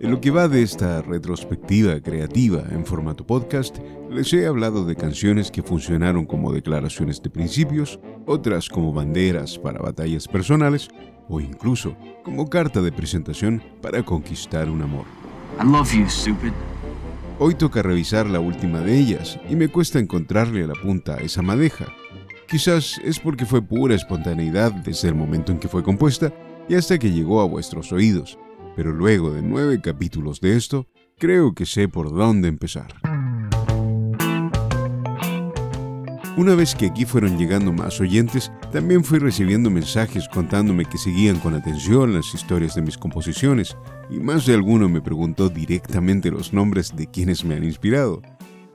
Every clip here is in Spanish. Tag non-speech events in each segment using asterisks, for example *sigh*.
En lo que va de esta retrospectiva creativa en formato podcast, les he hablado de canciones que funcionaron como declaraciones de principios, otras como banderas para batallas personales o incluso como carta de presentación para conquistar un amor. I love you, stupid. Hoy toca revisar la última de ellas y me cuesta encontrarle la punta a esa madeja. Quizás es porque fue pura espontaneidad desde el momento en que fue compuesta y hasta que llegó a vuestros oídos, pero luego de nueve capítulos de esto, creo que sé por dónde empezar. Una vez que aquí fueron llegando más oyentes, también fui recibiendo mensajes contándome que seguían con atención las historias de mis composiciones, y más de alguno me preguntó directamente los nombres de quienes me han inspirado.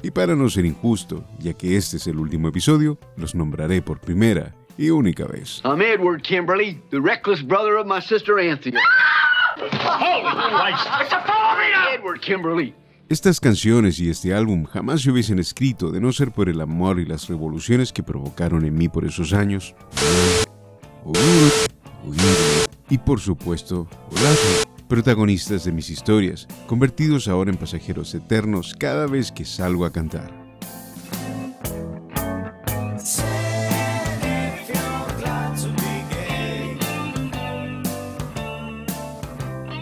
Y para no ser injusto, ya que este es el último episodio, los nombraré por primera y única vez. I'm Edward Kimberly, the reckless brother of my sister Anthea. *laughs* Edward Kimberly. Estas canciones y este álbum jamás se hubiesen escrito de no ser por el amor y las revoluciones que provocaron en mí por esos años. Y por supuesto, Olazo, protagonistas de mis historias, convertidos ahora en pasajeros eternos cada vez que salgo a cantar.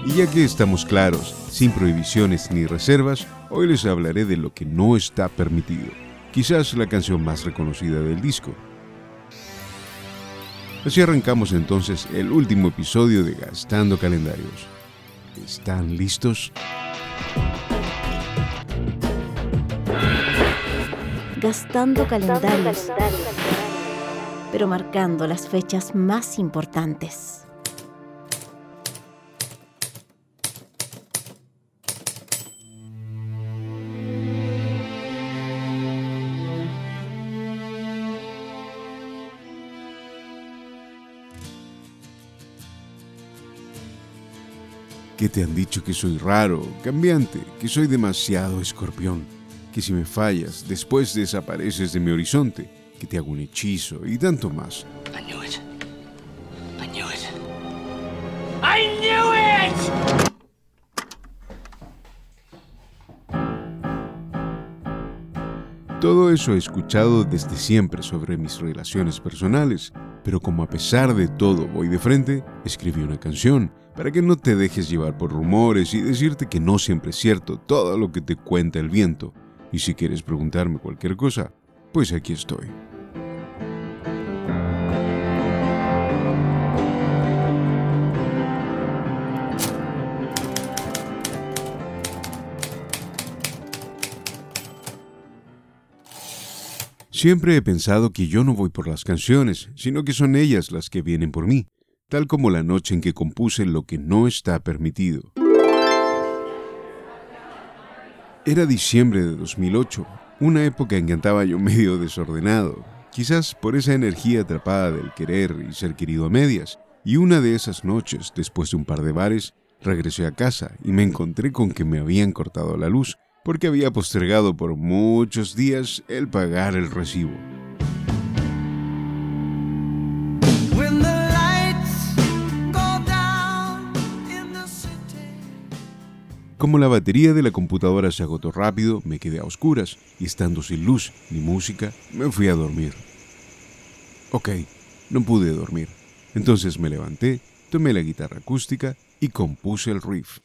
Y ya que estamos claros, sin prohibiciones ni reservas, hoy les hablaré de lo que no está permitido. Quizás la canción más reconocida del disco. Así arrancamos entonces el último episodio de Gastando Calendarios. ¿Están listos? Gastando calendarios, pero marcando las fechas más importantes. Que te han dicho que soy raro, cambiante, que soy demasiado escorpión, que si me fallas, después desapareces de mi horizonte, que te hago un hechizo y tanto más. I knew it. I knew it. I knew it! Todo eso he escuchado desde siempre sobre mis relaciones personales, pero como a pesar de todo voy de frente, escribí una canción para que no te dejes llevar por rumores y decirte que no siempre es cierto todo lo que te cuenta el viento. Y si quieres preguntarme cualquier cosa, pues aquí estoy. Siempre he pensado que yo no voy por las canciones, sino que son ellas las que vienen por mí, tal como la noche en que compuse lo que no está permitido. Era diciembre de 2008, una época en que andaba yo *laughs* medio desordenado, quizás por esa energía atrapada del querer y ser querido a medias, y una de esas noches, después de un par de bares, regresé a casa y me encontré con que me habían cortado la luz, porque había postergado por muchos días el pagar el recibo. Como la batería de la computadora se agotó rápido, me quedé a oscuras y estando sin luz ni música, me fui a dormir. Ok, no pude dormir. Entonces me levanté, tomé la guitarra acústica y compuse el riff.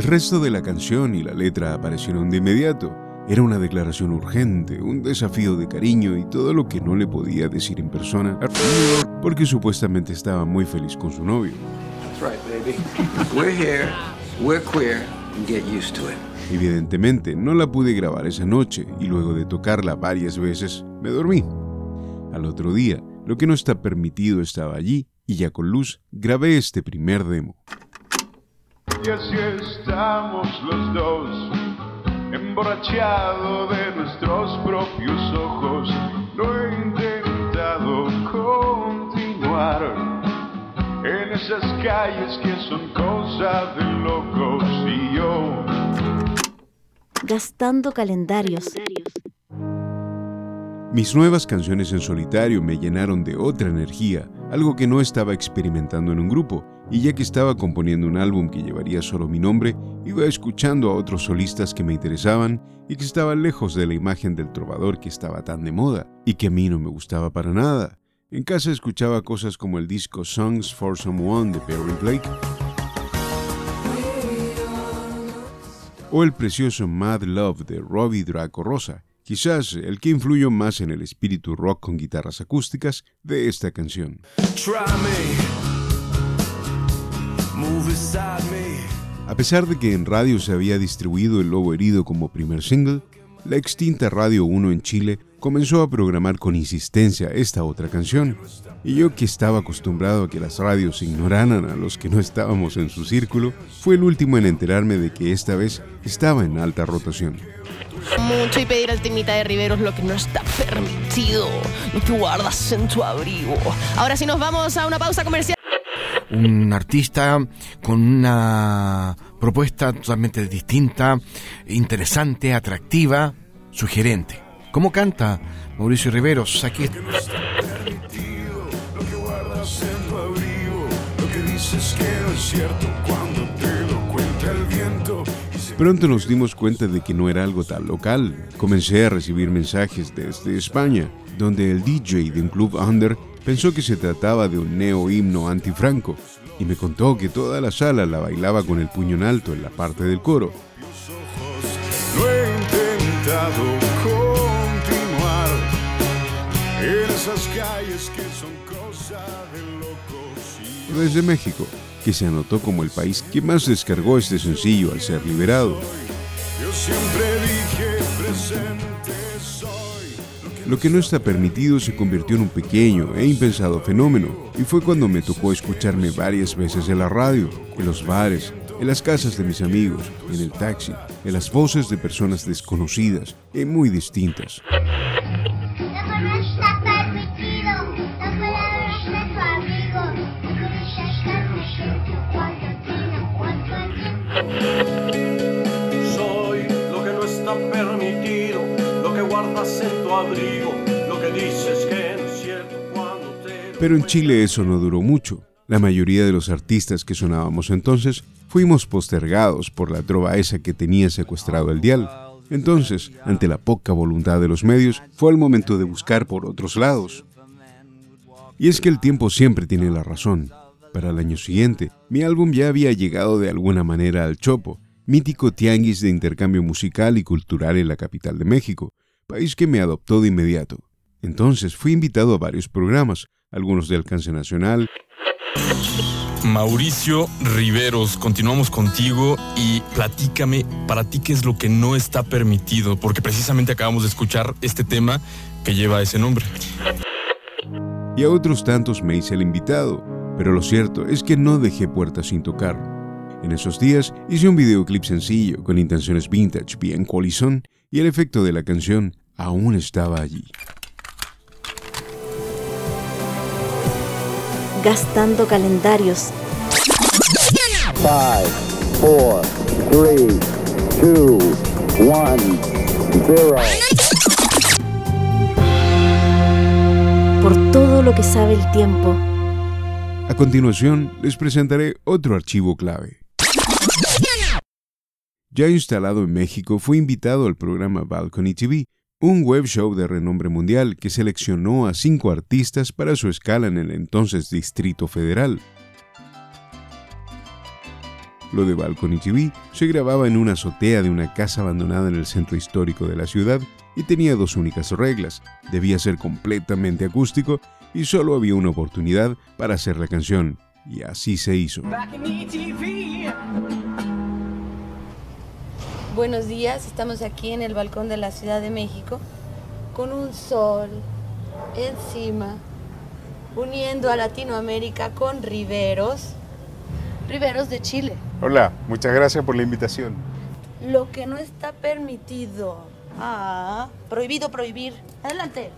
El resto de la canción y la letra aparecieron de inmediato. Era una declaración urgente, un desafío de cariño y todo lo que no le podía decir en persona, porque supuestamente estaba muy feliz con su novio. Evidentemente, no la pude grabar esa noche y luego de tocarla varias veces, me dormí. Al otro día, lo que no está permitido estaba allí y ya con luz grabé este primer demo. Y así estamos los dos, emborrachado de nuestros propios ojos. No he intentado continuar en esas calles que son cosa de locos y yo. Gastando calendarios. Mis nuevas canciones en solitario me llenaron de otra energía, algo que no estaba experimentando en un grupo, y ya que estaba componiendo un álbum que llevaría solo mi nombre, iba escuchando a otros solistas que me interesaban y que estaban lejos de la imagen del trovador que estaba tan de moda y que a mí no me gustaba para nada. En casa escuchaba cosas como el disco Songs for Someone de Perry Blake o el precioso Mad Love de Robbie Draco Rosa, quizás el que influyó más en el espíritu rock con guitarras acústicas de esta canción. A pesar de que en radio se había distribuido El Lobo Herido como primer single, la extinta Radio 1 en Chile comenzó a programar con insistencia esta otra canción. Y yo que estaba acostumbrado a que las radios ignoraran a los que no estábamos en su círculo, fue el último en enterarme de que esta vez estaba en alta rotación. Mucho y pedir al timita de Riveros lo que no está permitido, lo que guardas en tu abrigo. Ahora sí nos vamos a una pausa comercial. Un artista con una propuesta totalmente distinta, interesante, atractiva, sugerente. ¿Cómo canta Mauricio Riveros? Aquí Lo que guardas en tu abrigo, lo que dices que no es cierto cuando te lo cuenta el viento. Pronto nos dimos cuenta de que no era algo tan local. Comencé a recibir mensajes desde España, donde el DJ de un club under pensó que se trataba de un neo himno antifranco y me contó que toda la sala la bailaba con el puño en alto en la parte del coro. No he intentado continuar en esas calles que son cosa de locos. y Desde México, que se anotó como el país que más descargó este sencillo al ser liberado. Yo siempre dije presente. Lo que no está permitido se convirtió en un pequeño e impensado fenómeno, y fue cuando me tocó escucharme varias veces en la radio, en los bares, en las casas de mis amigos, en el taxi, en las voces de personas desconocidas y muy distintas. Lo Pero en Chile eso no duró mucho. La mayoría de los artistas que sonábamos entonces fuimos postergados por la trova esa que tenía secuestrado el dial. Entonces, ante la poca voluntad de los medios, fue el momento de buscar por otros lados. Y es que el tiempo siempre tiene la razón. Para el año siguiente, mi álbum ya había llegado de alguna manera al Chopo, mítico tianguis de intercambio musical y cultural en la capital de México, país que me adoptó de inmediato. Entonces fui invitado a varios programas, algunos de alcance nacional, Mauricio Riveros, continuamos contigo y platícame para ti qué es lo que no está permitido, porque precisamente acabamos de escuchar este tema que lleva ese nombre. y a otros tantos me hice el invitado, pero lo cierto es que no dejé puertas sin tocar. En esos días hice un videoclip sencillo con intenciones vintage bien colizón y el efecto de la canción aún estaba allí. Gastando calendarios. Five, four, three, two, one, zero. Por todo lo que sabe el tiempo. A continuación les presentaré otro archivo clave. Ya instalado en México, fue invitado al programa Balcony TV, un web show de renombre mundial que seleccionó a cinco artistas para su escala en el entonces Distrito Federal. Lo de Balcony TV se grababa en una azotea de una casa abandonada en el centro histórico de la ciudad y tenía dos únicas reglas. Debía ser completamente acústico y solo había una oportunidad para hacer la canción. Y así se hizo. Buenos días, estamos aquí en el balcón de la Ciudad de México con un sol encima, uniendo a Latinoamérica con Riveros, Riveros de Chile. Hola, muchas gracias por la invitación. lo que no está permitido. Ah, prohibido prohibir. Adelante.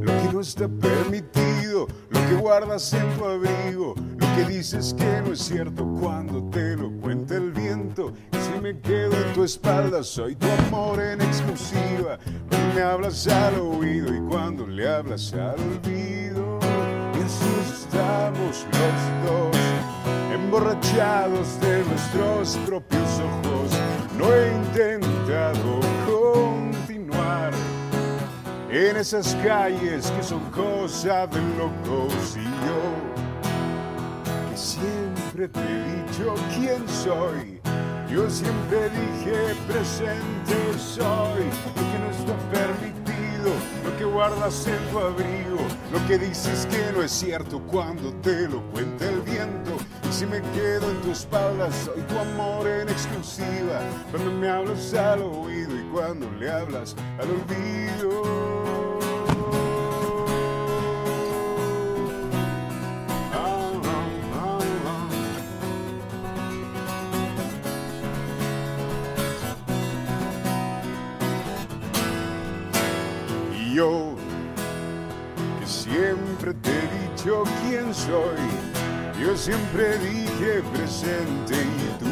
Lo que no está permitido, lo que guardas en tu abrigo, que dices que no es cierto cuando te lo cuenta el viento. Si me quedo en tu espalda, soy tu amor en exclusiva. Me hablas al oído y cuando le hablas al olvido. Y así estamos los dos, emborrachados de nuestros propios ojos. No he intentado continuar en esas calles que son cosa de locos y yo te he dicho quién soy. Yo siempre dije presente soy, lo que no está permitido, lo que guardas en tu abrigo, lo que dices que no es cierto cuando te lo cuenta el viento. Y si me quedo en tu espalda, soy tu amor en exclusiva, cuando me hablas al oído y cuando le hablas al olvido. Siempre te he dicho quién soy, yo siempre dije presente y tú,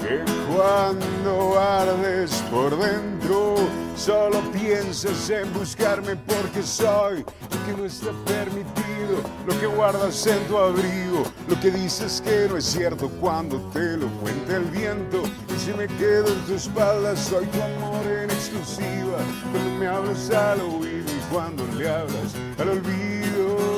que cuando ardes por dentro, solo piensas en buscarme porque soy lo que no está permitido, lo que guardas en tu abrigo, lo que dices que no es cierto cuando te lo cuenta el viento. Y si me quedo en tu espalda, soy tu amor exclusiva, cuando me hablas al oído y cuando le hablas al olvido.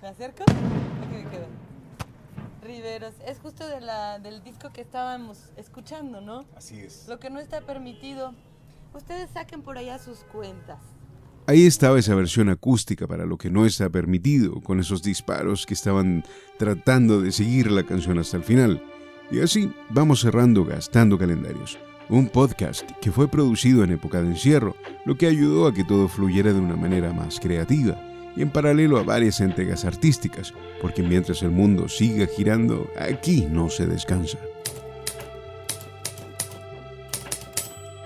¿Me acerco? Aquí me quedo. Riveros, es justo de la, del disco que estábamos escuchando, ¿no? Así es. Lo que no está permitido. Ustedes saquen por allá sus cuentas. Ahí estaba esa versión acústica para lo que no está permitido, con esos disparos que estaban tratando de seguir la canción hasta el final. Y así vamos cerrando Gastando Calendarios, un podcast que fue producido en época de encierro, lo que ayudó a que todo fluyera de una manera más creativa y en paralelo a varias entregas artísticas, porque mientras el mundo siga girando, aquí no se descansa.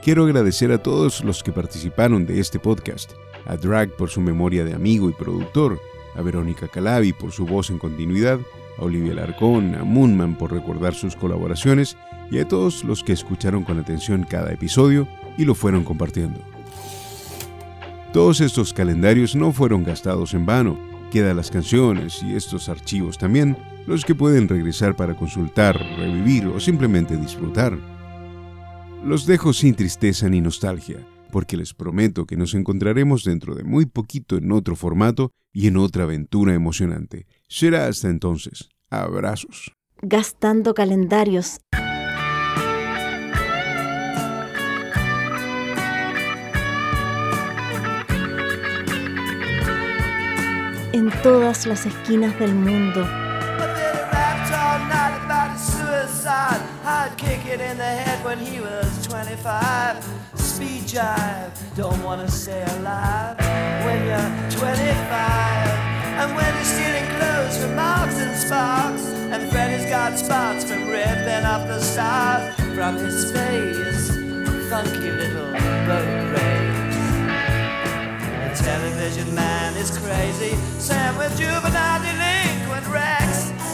Quiero agradecer a todos los que participaron de este podcast, a Drag por su memoria de amigo y productor, a Verónica Calabi por su voz en continuidad, a Olivia Larcón, a Moonman por recordar sus colaboraciones y a todos los que escucharon con atención cada episodio y lo fueron compartiendo. Todos estos calendarios no fueron gastados en vano, quedan las canciones y estos archivos también, los que pueden regresar para consultar, revivir o simplemente disfrutar. Los dejo sin tristeza ni nostalgia, porque les prometo que nos encontraremos dentro de muy poquito en otro formato y en otra aventura emocionante. Será hasta entonces. Abrazos. Gastando calendarios. Wanna stay alive when you're 25. And when stealing clothes from Marks and Sparks, and Freddy's got spots from ripping the stars from his face. Funky little. The television man is crazy, Sam with juvenile delinquent Rex.